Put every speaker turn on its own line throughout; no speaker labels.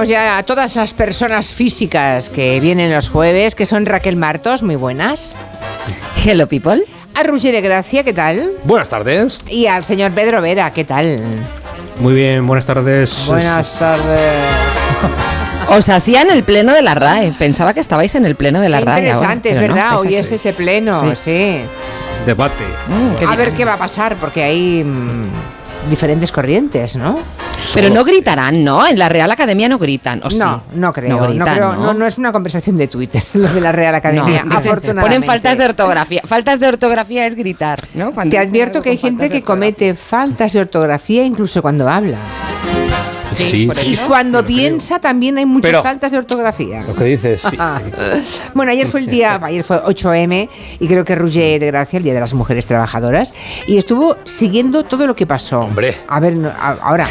saludamos ya a todas las personas físicas que vienen los jueves, que son Raquel Martos, muy buenas.
Hello, people.
A Roger de Gracia, ¿qué tal?
Buenas tardes.
Y al señor Pedro Vera, ¿qué tal?
Muy bien, buenas tardes.
Buenas tardes.
Os hacían el pleno de la RAE. Pensaba que estabais en el pleno de la
Qué
RAE. ahora,
interesante, es
no,
verdad. Hoy
aquí.
es ese pleno, sí.
Debate.
Mm,
A ver qué va a pasar, porque hay mm, diferentes corrientes, ¿no?
Pero no gritarán, ¿no? En la Real Academia no gritan. ¿o sí?
No, no creo. No,
gritan,
creo no, no es una conversación de Twitter, lo de la Real Academia, afortunadamente.
Ponen faltas de ortografía. Faltas de ortografía es gritar, ¿no? Cuando
Te advierto que hay gente que comete faltas de ortografía incluso cuando habla.
Sí,
Y cuando piensa también hay muchas
Pero-
faltas de ortografía.
Lo que dices. sí.
Bueno, ayer fue el día, ayer fue 8M y creo que Roger de Gracia, el Día de las Mujeres Trabajadoras, y estuvo siguiendo todo lo que pasó.
Hombre.
A ver, ahora,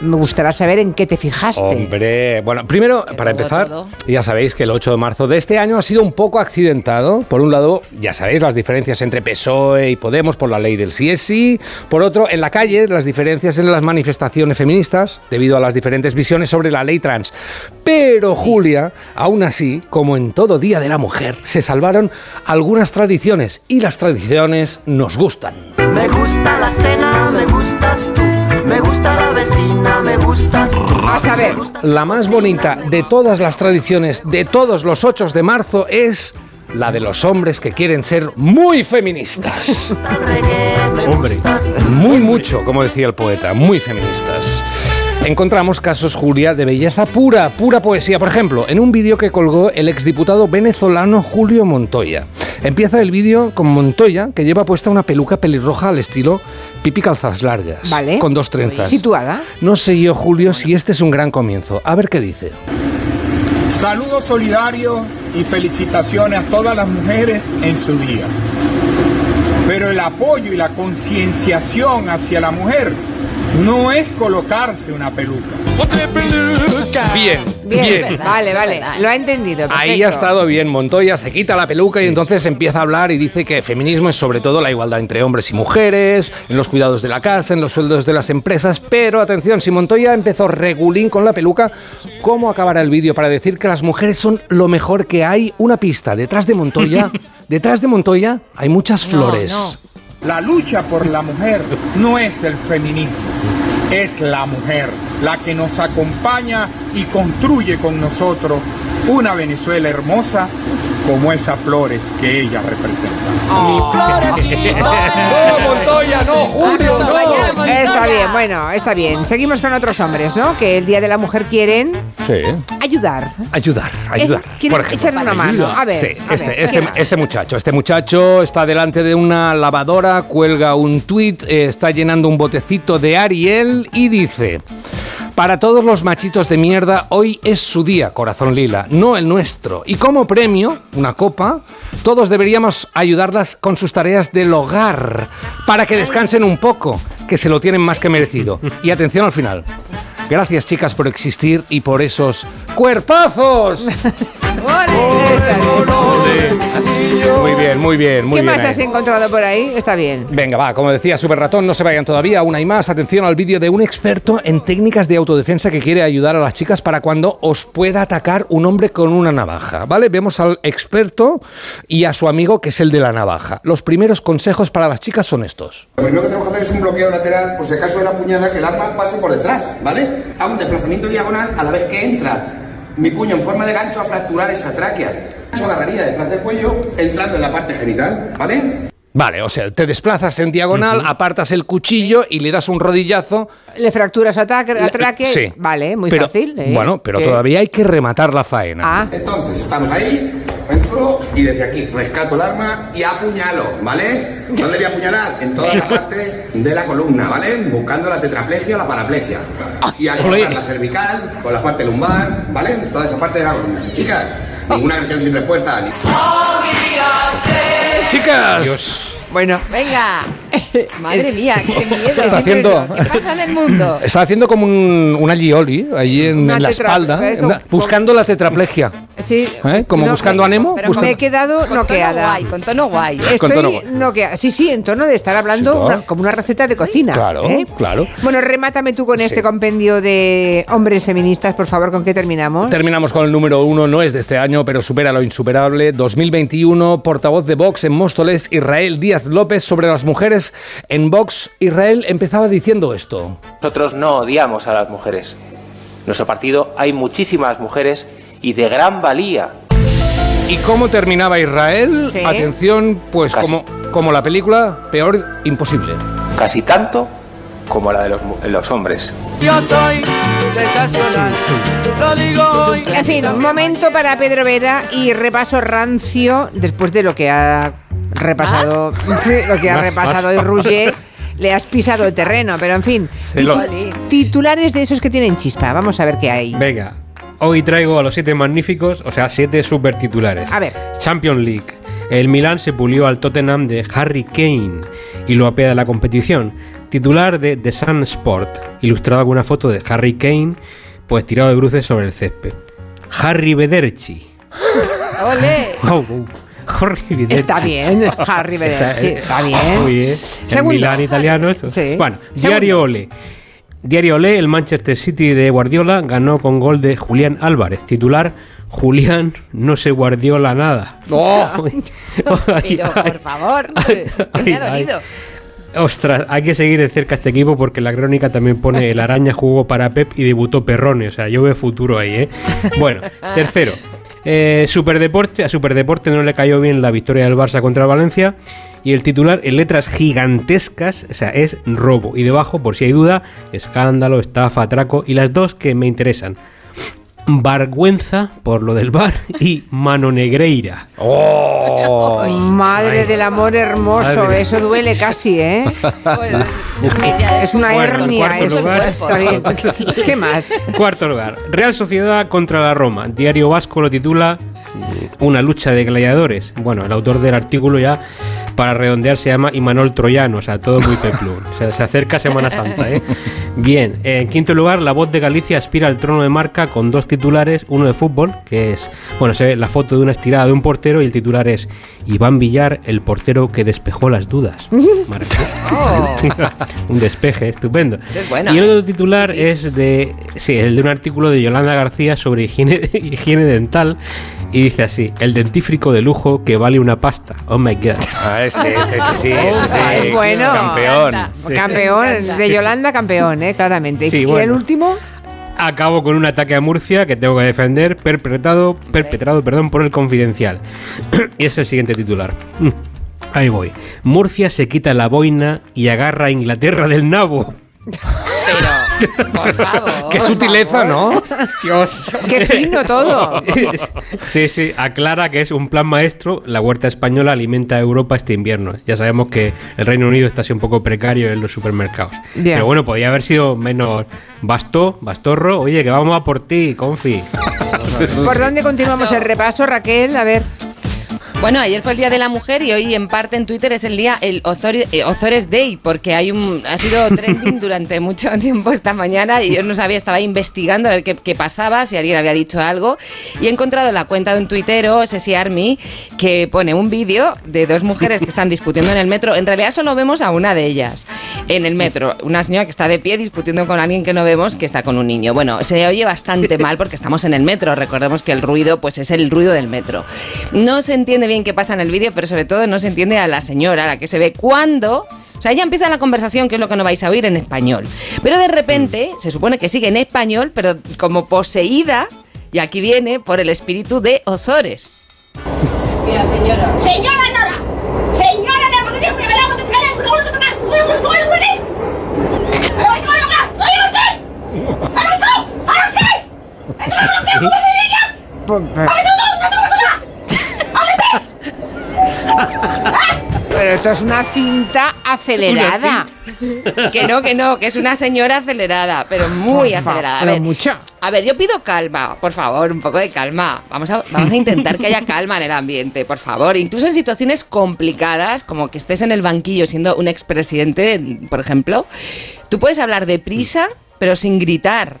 me gustaría saber en qué te fijaste.
Hombre, bueno, primero,
Que
para
todo,
empezar,
todo.
ya sabéis que el 8 de marzo de este año ha sido un poco accidentado. Por un lado, ya sabéis las diferencias entre PSOE y Podemos por la ley del sí es sí. Por otro, en la calle, las diferencias en las manifestaciones feministas, debido a las diferentes visiones sobre la ley trans. Pero, Julia, aún así, como en todo Día de la Mujer, se salvaron algunas tradiciones y las tradiciones nos gustan.
Me gusta la cena, me gustas tú. Me gusta la vecina, gustas tú.
Vas a ver.
La más bonita de todas las tradiciones de todos los 8 de marzo es la de los hombres que quieren ser muy feministas. Hombre, muy mucho, como decía el poeta, muy feministas. Encontramos casos, Julia, de belleza pura, pura poesía. Por ejemplo, en un vídeo que colgó el exdiputado venezolano Julio Montoya. Empieza el vídeo con Montoya, que lleva puesta una peluca pelirroja al estilo pipi calzas largas,
Vale.
con dos trenzas.
Situada.
No sé yo, Julio, si este es un gran comienzo. A ver qué dice.
Saludos solidarios y felicitaciones a todas las mujeres en su día. Pero el apoyo y la concienciación hacia la mujer no es colocarse una peluca.
Bien,
Bien,
bien.
vale, vale. Lo ha entendido.
Ahí ha estado bien Montoya, se quita la peluca y entonces empieza a hablar y dice que feminismo es sobre todo la igualdad entre hombres y mujeres, en los cuidados de la casa, en los sueldos de las empresas, pero atención, si Montoya empezó regulín con la peluca, ¿cómo acabará el vídeo para decir que las mujeres son lo mejor que hay? Una pista, detrás de Montoya, detrás de Montoya hay muchas
No,
flores.
La lucha por la mujer no es el feminismo, es la mujer la que nos acompaña y construye con nosotros una Venezuela hermosa como esas flores que ella representa.
¡No, Montoya, no, Julio, no!
Está bien, bueno, está bien. Seguimos con otros hombres, ¿no? Que el Día de la Mujer quieren
Sí,
ayudar.
ayudar, ayudar.
Eh, quieren
Por ejemplo.
echarle una mano. A ver,
Sí,
a
este,
ver,
este, este muchacho, este muchacho está delante de una lavadora, cuelga un tuit, eh, está llenando un botecito de Ariel y dice. Para todos los machitos de mierda, hoy es su día, corazón lila, no el nuestro. Y como premio, una copa, todos deberíamos ayudarlas con sus tareas del hogar, para que descansen un poco, que se lo tienen más que merecido. Y atención al final. Gracias chicas por existir y por esos cuerpazos. Muy bien, muy bien, muy
¿Qué
bien.
más
ahí.
has encontrado por ahí? Está bien.
Venga, va, como decía Super Ratón, no se vayan todavía, una y más. Atención al vídeo de un experto en técnicas de autodefensa que quiere ayudar a las chicas para cuando os pueda atacar un hombre con una navaja, ¿vale? Vemos al experto y a su amigo que es el de la navaja. Los primeros consejos para las chicas son estos.
Lo primero que tenemos que hacer es un bloqueo lateral, por si acaso de la puñada, que el arma pase por detrás, ¿vale? A un desplazamiento diagonal a la vez que entra mi puño en forma de gancho a fracturar esa tráquea. Yo agarraría detrás del cuello, entrando en la parte genital, ¿vale?
Vale, o sea, te desplazas en diagonal, apartas el cuchillo y le das un rodillazo.
Le fracturas a atraque.
sí.
Vale, muy
Pero-
fácil. ¿eh?
Bueno, pero todavía hay que rematar la faena.
Ah,
Entonces, estamos ahí, y desde aquí rescato el arma y apuñalo, ¿vale? ¿Dónde voy a apuñalar? En toda la parte de la columna, ¿vale? Buscando la tetraplegia o la paraplegia. Y a
Ole.
colocar la cervical, con la parte lumbar, ¿vale? Toda esa parte de la columna. Chicas, ninguna agresión sin respuesta. ni-
Chicas,
bueno.
Venga. Madre mía, qué miedo.
Está haciendo-
¿Qué pasa en el mundo?
está haciendo como un, una lioli allí en, en la espalda, una-
como-
buscando la tetraplegia.
Sí.
¿Eh? ¿Como
No,
buscando
me-
a Nemo?
pero
Buscando-
Me he quedado
Con tono
noqueada.
guay, con tono guay.
Con
Estoy
tono guay.
noqueada. Sí, sí, en tono de estar hablando
Sí, claro.
una- como una receta de cocina.
Claro,
¿eh?
claro.
Bueno, remátame tú con este compendio de hombres feministas, por favor, ¿con qué terminamos?
Terminamos con el número uno, no es de este año, pero supera lo insuperable. 2021, portavoz de Vox en Móstoles, Israel Díaz López, sobre las mujeres en Vox. Israel empezaba diciendo esto.
Nosotros no odiamos a las mujeres. En nuestro partido hay muchísimas mujeres y de gran valía.
¿Y cómo terminaba Israel?
Sí.
Atención, pues
Casi.
como, como la película, peor imposible.
Casi tanto como la de los, hombres.
Yo soy sensacional, lo digo hoy.
En fin, un momento para Pedro Vera y repaso rancio después de lo que ha repasado, lo que ha repasado hoy Rouget. Le has pisado el terreno, pero en fin.
Lo-
Titulares de esos que tienen chispa. Vamos a ver qué hay.
Venga, hoy traigo a los siete magníficos, o sea, siete super titulares.
A ver.
Champions League. El Milan se pulió al Tottenham de Harry Kane y lo apea de la competición. Titular de The Sun Sport, ilustrado con una foto de Harry Kane, pues tirado de bruces sobre el césped. Harry Bederci.
¡Ole!
Wow. Harry.
Está bien, Harry Bederci, está bien.
Muy bien. El. Milan italiano. esto.
Sí.
Bueno,
Segundo.
Diario Ole. Diario Ole, el Manchester City de Guardiola ganó con gol de Julián Álvarez. Titular, Julián no se Guardiola nada. Ay,
Pero, por favor, me ha dolido.
Ostras, hay que seguir de cerca este equipo porque la crónica también pone el araña jugó para Pep y debutó Perrone. O sea, yo veo futuro ahí, ¿eh? Bueno, tercero. Eh, Superdeporte, a Superdeporte no le cayó bien la victoria del Barça contra Valencia. Y el titular en letras gigantescas, o sea, es robo. Y debajo, por si hay duda, escándalo, estafa, atraco. Y las dos que me interesan. Vergüenza por lo del bar y mano negreira.
¡Oh!
Madre del amor hermoso,
Madre.
eso duele casi, ¿eh? Es una hernia
cuarto
eso.
lugar-
Está bien. ¿Qué más?
Cuarto lugar, Real Sociedad contra la Roma. Diario Vasco lo titula mm, Una lucha de gladiadores. Bueno, el autor del artículo ya, para redondear, se llama Imanol Troyano, o sea, todo muy peplum. O sea, se acerca Semana Santa, ¿eh? Bien, en quinto lugar, La Voz de Galicia aspira al trono de marca con dos titulares, uno de fútbol, que es, bueno, se ve la foto de una estirada de un portero y el titular es Iván Villar, el portero que despejó las dudas. Maravilloso. un despeje, estupendo.
Ese es bueno,
y el
¿eh?
otro titular es de. Sí, el de un artículo de Yolanda García sobre higiene, higiene dental. Y dice así: el dentífrico de lujo que vale una pasta. Oh my god.
Ah, este, este, este sí, este sí.
Es bueno.
Campeón.
Campeón, de Yolanda campeón, ¿eh? Claramente.
Sí,
¿Y el
bueno.
último?
Acabo con un ataque a Murcia que tengo que defender, perpetrado, perpetrado perdón, por el confidencial. y es el siguiente titular. Ahí voy. Murcia se quita la boina y agarra a Inglaterra del nabo.
Pero, por favor.
Qué sutileza, ¿no?
Dios.
Qué fino todo.
Sí, sí, aclara que es un plan maestro. La huerta española alimenta a Europa este invierno. Ya sabemos que el Reino Unido está así un poco precario en los supermercados. Pero bueno, podía haber sido menos. Bastó, Bastorro, oye, que vamos a por ti, confi.
¿Por dónde continuamos el repaso, Raquel? A ver.
Bueno, ayer fue el Día de la Mujer y hoy en parte en Twitter es el día el Ozores, eh, Ozores Day porque hay un ha sido trending durante mucho tiempo esta mañana y yo no sabía, estaba investigando a ver qué, qué pasaba, si alguien había dicho algo y he encontrado la cuenta de un tuitero, Sesi Army, que pone un vídeo de dos mujeres que están discutiendo en el metro. En realidad solo vemos a una de ellas en el metro, una señora que está de pie discutiendo con alguien que no vemos que está con un niño. Bueno, se oye bastante mal porque estamos en el metro, recordemos que el ruido pues es el ruido del metro. No se entiende bien qué pasa en el vídeo, pero sobre todo no se entiende a la señora, a la que se ve cuando... O sea, ya empieza la conversación, que es lo que no vais a oír en español. Pero de repente, se supone que sigue en español, pero como poseída, y aquí viene por el espíritu de Osores.
Señora Nora, señora de
Pero esto es una cinta acelerada.
Que no, que no, que es una señora acelerada, pero muy acelerada. A
pero
ver,
mucho.
A ver, yo pido calma, por favor, un poco de calma. Vamos a, vamos a intentar que haya calma en el ambiente, por favor. Incluso en situaciones complicadas, como que estés en el banquillo siendo un expresidente, por ejemplo, tú puedes hablar deprisa, pero sin gritar.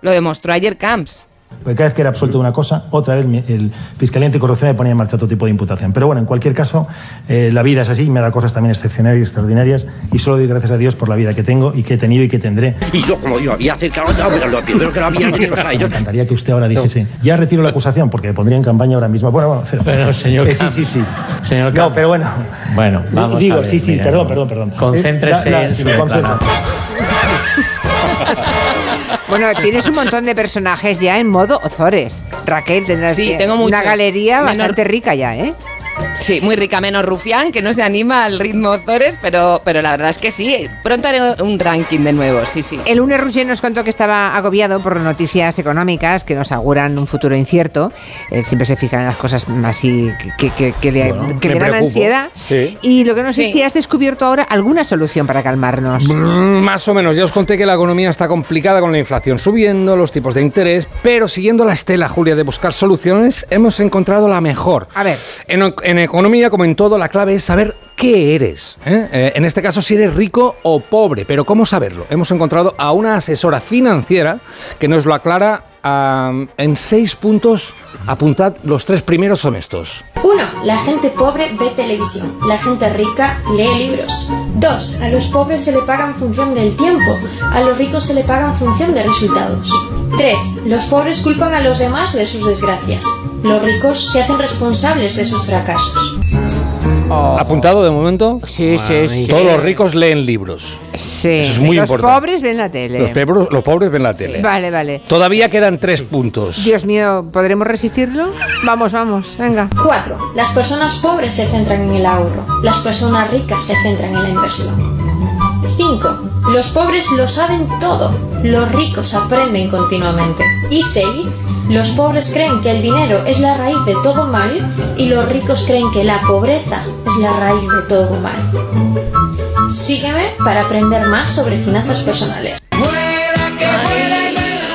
Lo demostró ayer Camps.
Porque cada vez que era absuelto de una cosa, otra vez el Fiscalía Anticorrupción me ponía en marcha otro tipo de imputación. Pero bueno, en cualquier caso, eh, la vida es así, me da cosas también excepcionales y extraordinarias, y solo doy gracias a Dios por la vida que tengo y que he tenido y que tendré.
Y yo, como yo había acercado, pero lo primero que lo había metido a
Me
ellos.
encantaría que usted ahora dijese, ya retiro la acusación, porque me pondría en campaña ahora mismo. Bueno, bueno, pero,
Bueno, señor
Eh, sí, sí, sí.
Señor
no,
Camps.
pero bueno.
Bueno, vamos
Digo,
a ver,
sí, sí, perdón,
no.
perdón, perdón.
Concéntrese
Eh, la- la-
en su
me.
Bueno, tienes un montón de personajes ya en modo Ozores. Raquel, tendrás
Sí,
que-
tengo
una galería
Menor-
bastante rica ya, ¿eh?
Sí, muy rica, menos Rufián, que no se anima al ritmo Ozores, pero, pero la verdad es que sí. Pronto haré un ranking de nuevo, sí, sí.
El lunes Roger nos contó que estaba agobiado por noticias económicas que nos auguran un futuro incierto. Él siempre se fija en las cosas así que, que- que le,
Bueno,
que
me
le dan
preocupo.
ansiedad.
Sí.
Y lo que no sé
Sí.
si has descubierto ahora alguna solución para calmarnos.
Mm, Más o menos, ya os conté que la economía está complicada con la inflación subiendo, los tipos de interés, pero siguiendo la estela, Julia, de buscar soluciones, hemos encontrado la mejor.
A ver.
En, en economía, como en todo, la clave es saber qué eres. ¿eh? Eh, en este caso, si eres rico o pobre, pero ¿cómo saberlo? Hemos encontrado a una asesora financiera que nos lo aclara en seis puntos. Apuntad, los tres primeros son estos.
1. La gente pobre ve televisión. La gente rica lee libros. 2. A los pobres se le paga en función del tiempo. A los ricos se le paga en función de resultados. 3. Los pobres culpan a los demás de sus desgracias. Los ricos se hacen responsables de sus fracasos.
¿Apuntado de momento?
Sí, sí, sí.
Todos los ricos leen libros.
Sí.
Eso es muy
los
importante.
pobres ven la tele.
Los, pebros- los pobres ven la tele.
Vale, vale.
Todavía quedan tres puntos.
Dios mío, ¿podremos resistirlo? Vamos, vamos, venga.
4. Las personas pobres se centran en el ahorro. Las personas ricas se centran en la inversión. 5. Los pobres lo saben todo. Los ricos aprenden continuamente. Y 6. Los pobres creen que el dinero es la raíz de todo mal y los ricos creen que la pobreza es la raíz de todo mal. Sígueme para aprender más sobre finanzas personales.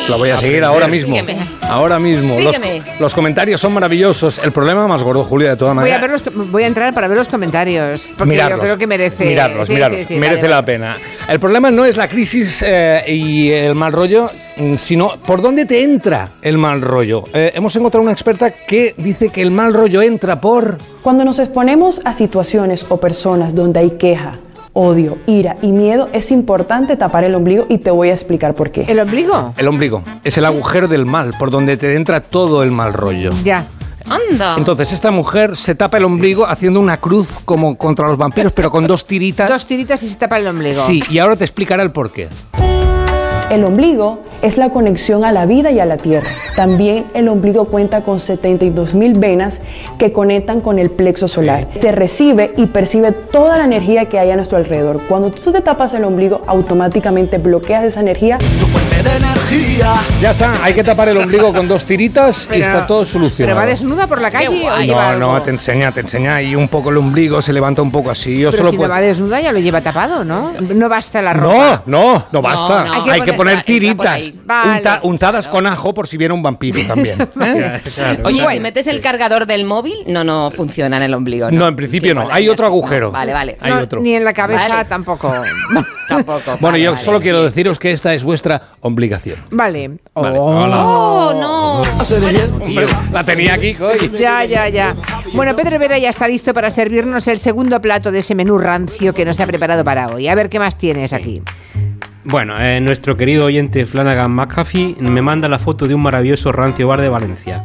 La voy a seguir ahora mismo.
Sígueme.
Ahora mismo. Los,
Sígueme.
los comentarios son maravillosos. El problema más gordo, Julia, de todas
Voy a,
maneras.
ver los- voy a entrar para ver los comentarios. Porque
Mirarlos,
yo creo que merece.
Mirarlos,
sí,
mirarlos.
sí, sí,
merece
vale,
la
vale.
pena. El problema no es la crisis eh, y el mal rollo, mm, sino por dónde te entra el mal rollo. Eh, hemos encontrado una experta que dice que el mal rollo entra por.
Cuando nos exponemos a situaciones o personas donde hay queja, odio, ira y miedo, es importante tapar el ombligo y te voy a explicar por qué.
¿El ombligo?
El ombligo. Es el agujero del mal, por donde te entra todo el mal rollo.
Ya.
Anda.
Entonces esta mujer se tapa el ombligo haciendo una cruz como contra los vampiros, pero con dos tiritas.
Dos tiritas y se tapa el ombligo.
Sí, y ahora te explicará el porqué.
El ombligo es la conexión a la vida y a la tierra. También el ombligo cuenta con 72 mil venas que conectan con el plexo solar. Te recibe y percibe toda la energía que hay a nuestro alrededor. Cuando tú te tapas el ombligo, automáticamente bloqueas esa energía.
Ya está, hay que tapar el ombligo con dos tiritas y está todo solucionado.
¿Pero va desnuda por la calle o
No,
algo?
no, te enseña, te enseña ahí un poco el ombligo, se levanta un poco así. Yo
Pero
solo
si
puedo...
no va desnuda ya lo lleva tapado, ¿no? No basta la ropa.
No, no, no basta.
no.
Hay que
por
tiritas
ahí.
Vale.
unta- untadas con ajo por si viene un vampiro también. ¿eh?
Oye, si metes el cargador del móvil, no, no funciona en el ombligo.
No, en principio no. Hay otro.
No,
agujero.
Vale, vale.
Hay
No,
otro.
Ni en la cabeza
Vale.
tampoco.
Tampoco.
Bueno, yo
vale.
solo quiero deciros que esta es vuestra obligación.
Vale. Oh.
Hola.
Oh, no.
Hombre, la tenía aquí, hoy.
Ya, ya, ya. Bueno, Pedro Vera ya está listo para servirnos el segundo plato de ese menú rancio que nos ha preparado para hoy. A ver qué más tienes aquí.
Bueno, eh, nuestro querido oyente Flanagan McAfee me manda la foto de un maravilloso rancio bar de Valencia.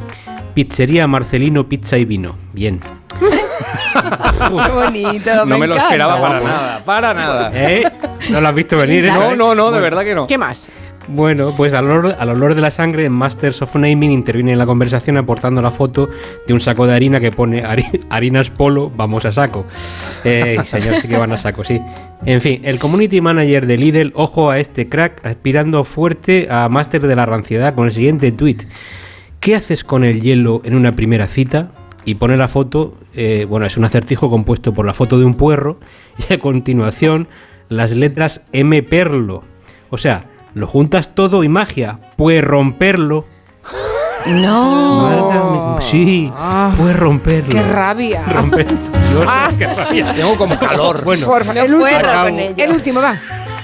Pizzería Marcelino Pizza y Vino. Bien.
Qué bonito.
No me lo
encanta.
esperaba para nada, para nada.
¿Eh? ¿No lo has visto venir? eh?
No, no, no, de
Bueno.
verdad que no.
¿Qué más?
Bueno, pues al olor, al olor de la sangre, Masters of Naming interviene en la conversación aportando la foto de un saco de harina que pone "Hari- harinas polo, vamos a saco. Eh, señor, sí que van a saco, sí. En fin, el community manager de Lidl, ojo a este crack, aspirando fuerte a Master de la ranciedad con el siguiente tweet. ¿Qué haces con el hielo en una primera cita? Y pone la foto, eh, bueno, es un acertijo compuesto por la foto de un puerro y a continuación las letras M perlo. O sea, lo juntas todo y magia, puedes romperlo.
No.
Válgame- Sí, puedes romperlo.
¡Qué rabia!
Romper- Dios, qué rabia.
Tengo como calor.
Bueno,
Por favor,
No
el, último,
con ello.
el último, va.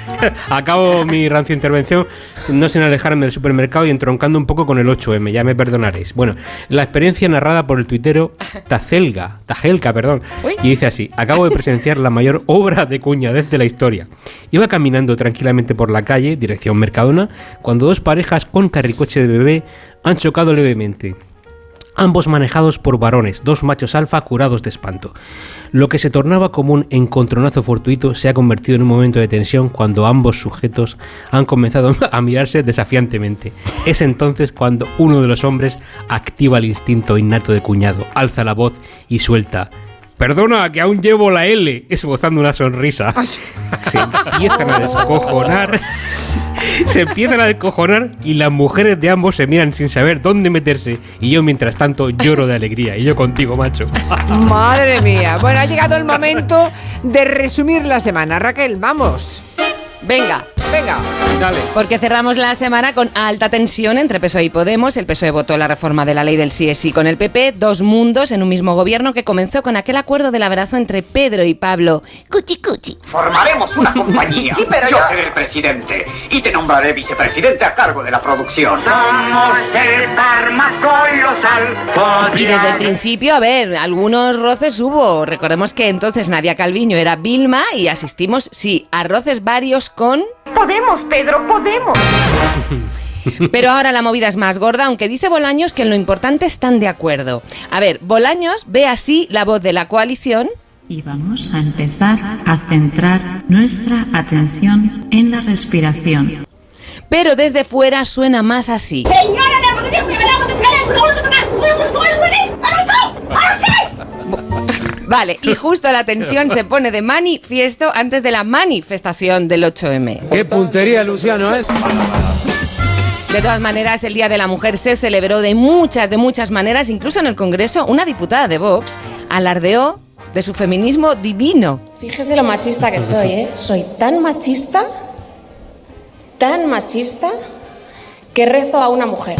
Acabo mi rancio intervención no sin alejarme del supermercado y entroncando un poco con el 8M, ya me perdonaréis. Bueno, la experiencia narrada por el tuitero Tazelga, Tajelka, perdón, y dice así, acabo de presenciar la mayor obra de cuñadez de la historia. Iba caminando tranquilamente por la calle, dirección Mercadona, cuando dos parejas con carricoche de bebé han chocado levemente ambos manejados por varones, dos machos alfa curados de espanto. Lo que se tornaba como un encontronazo fortuito se ha convertido en un momento de tensión cuando ambos sujetos han comenzado a mirarse desafiantemente. Es entonces cuando uno de los hombres activa el instinto innato de cuñado, alza la voz y suelta. Perdona, que aún llevo la L, esbozando una sonrisa. Se empiezan a descojonar. Se empiezan a descojonar y las mujeres de ambos se miran sin saber dónde meterse. Y yo, mientras tanto, lloro de alegría. Y yo contigo, macho.
Madre mía. Bueno, ha llegado el momento de resumir la semana. Raquel, vamos.
Venga,
venga.
Dale.
Porque cerramos la semana con alta tensión entre PSOE y Podemos. El PSOE votó la reforma de la ley del sí es sí con el PP. Dos mundos en un mismo gobierno que comenzó con aquel acuerdo del abrazo entre Pedro y Pablo. Cuchi cuchi.
Formaremos una compañía. Yo seré el presidente y te nombraré vicepresidente a cargo de la producción.
Y desde el principio, a ver, algunos roces hubo. Recordemos que entonces Nadia Calviño era Vilma y asistimos, sí, a roces varios con...
Podemos, Pedro, podemos.
Pero ahora la movida es más gorda, aunque dice Bolaños que en lo importante están de acuerdo. A ver, Bolaños ve así la voz de la coalición.
Y vamos a empezar a centrar nuestra atención en la respiración.
Pero desde fuera suena más así.
Señora,
Vale, y justo la tensión se pone de manifiesto antes de la manifestación del 8M.
Qué puntería, Luciano, ¿eh?
De todas maneras, el Día de la Mujer se celebró de muchas, de muchas maneras. Incluso en el Congreso, una diputada de Vox alardeó de su feminismo divino.
Fíjese lo machista que soy, ¿eh? Soy tan machista, tan machista, que rezo a una mujer.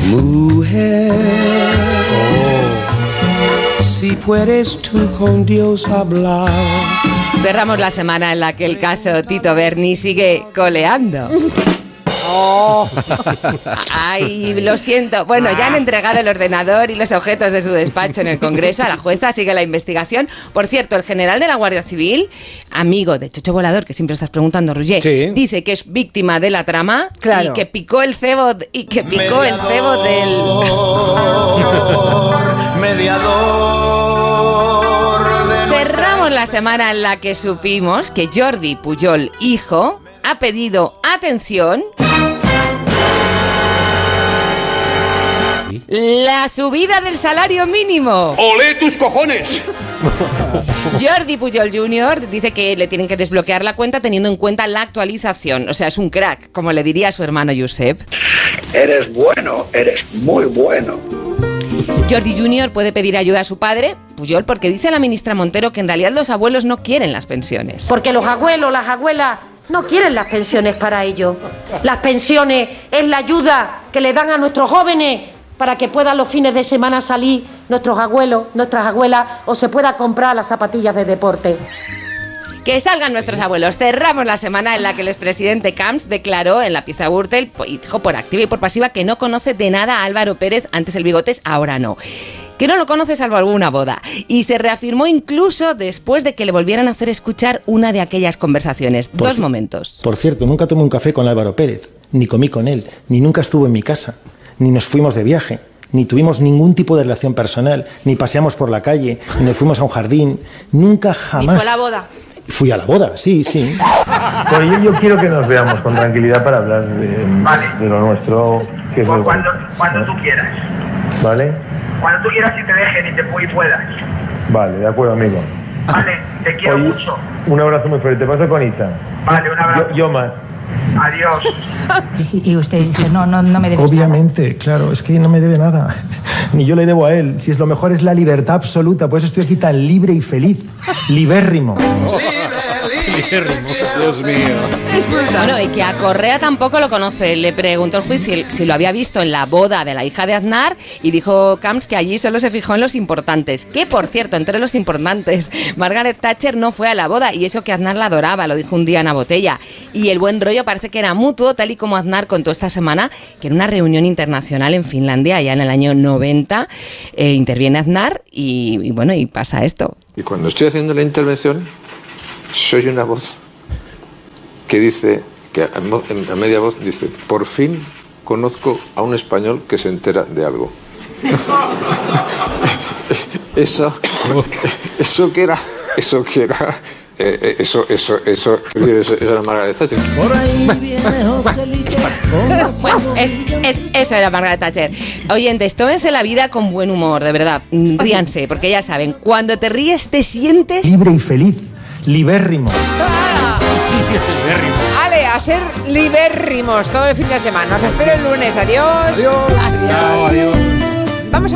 Si puedes tú con Dios hablar.
Cerramos la semana en la que el caso Tito Berni sigue coleando.
Oh.
Ay, lo siento. Bueno, ya han entregado el ordenador y los objetos de su despacho en el Congreso a la jueza, sigue la investigación. Por cierto, el general de la Guardia Civil, amigo de Chocho Volador, que siempre estás preguntando, Roger, dice que es víctima de la trama
Claro.
y que picó el cebo y que picó el cebo del Cerramos la semana en la que supimos que Jordi Pujol, hijo, ha pedido atención. La subida del salario mínimo.
¡Olé tus cojones!
Jordi Pujol Jr. dice que le tienen que desbloquear la cuenta teniendo en cuenta la actualización. O sea, es un crack, como le diría a su hermano Josep.
Eres bueno, eres muy bueno.
Jordi Jr. puede pedir ayuda a su padre, Pujol, porque dice la ministra Montero que en realidad los abuelos no quieren las pensiones.
Porque los abuelos, las abuelas no quieren las pensiones para ellos. Las pensiones es la ayuda que le dan a nuestros jóvenes para que puedan los fines de semana salir nuestros abuelos, nuestras abuelas o se pueda comprar las zapatillas de deporte.
Que salgan nuestros abuelos. Cerramos la semana en la que el expresidente Camps declaró en la pieza Gürtel y dijo por activa y por pasiva que no conoce de nada a Álvaro Pérez, antes el bigotes, ahora no. Que no lo conoce salvo alguna boda. Y se reafirmó incluso después de que le volvieran a hacer escuchar una de aquellas conversaciones.
Por
Dos momentos.
Por cierto, nunca tomé un café con Álvaro Pérez, ni comí con él, ni nunca estuvo en mi casa, ni nos fuimos de viaje, ni tuvimos ningún tipo de relación personal, ni paseamos por la calle, ni nos fuimos a un jardín, nunca jamás.
boda.
Fui a la boda, sí, sí.
Bueno, yo, yo quiero que nos veamos con tranquilidad para hablar de, de lo nuestro, que es muy
Cuando, tú quieras.
¿Vale?
Cuando tú quieras y te dejen y te y puedas.
Vale, de acuerdo, amigo.
Vale, te quiero
Oye,
mucho.
Un abrazo muy fuerte. Te paso con Isa.
Vale, un abrazo.
Yo, yo más.
Adiós.
Y usted dice, no, no, no me debes
Obviamente, claro, es que no me debe nada. Ni yo le debo a él. Si es lo mejor es la libertad absoluta, por eso estoy aquí tan libre y feliz. Libérrimo.
Dios mío.
Bueno, y que a Correa tampoco lo conoce. Le preguntó el juez si, si lo había visto en la boda de la hija de Aznar y dijo Camps que allí solo se fijó en los importantes. Que, por cierto, entre los importantes, Margaret Thatcher no fue a la boda y eso que Aznar la adoraba, lo dijo un día en la botella. Y el buen rollo parece que era mutuo, tal y como Aznar contó esta semana, que en una reunión internacional en Finlandia, ya en el año 90, eh, interviene Aznar y, y bueno, y pasa esto.
Y cuando estoy haciendo la intervención, soy una voz que dice, que a, media voz dice, por fin conozco a un español que se entera de algo. eso, eso que era, eso que era, eh, eh, eso, eso, eso, eso, eso era Margaret Thatcher.
Bueno, es, es- eso era Margaret Thatcher. Oyentes, tómense la vida con buen humor, de verdad. Mm, Ríanse, porque ya saben, cuando te ríes te sientes...
Libre y feliz, libérrimo.
Ale, a ser libérrimos todo el fin de semana. Os espero el lunes. Adiós. Adiós.
Adiós.
Vamos a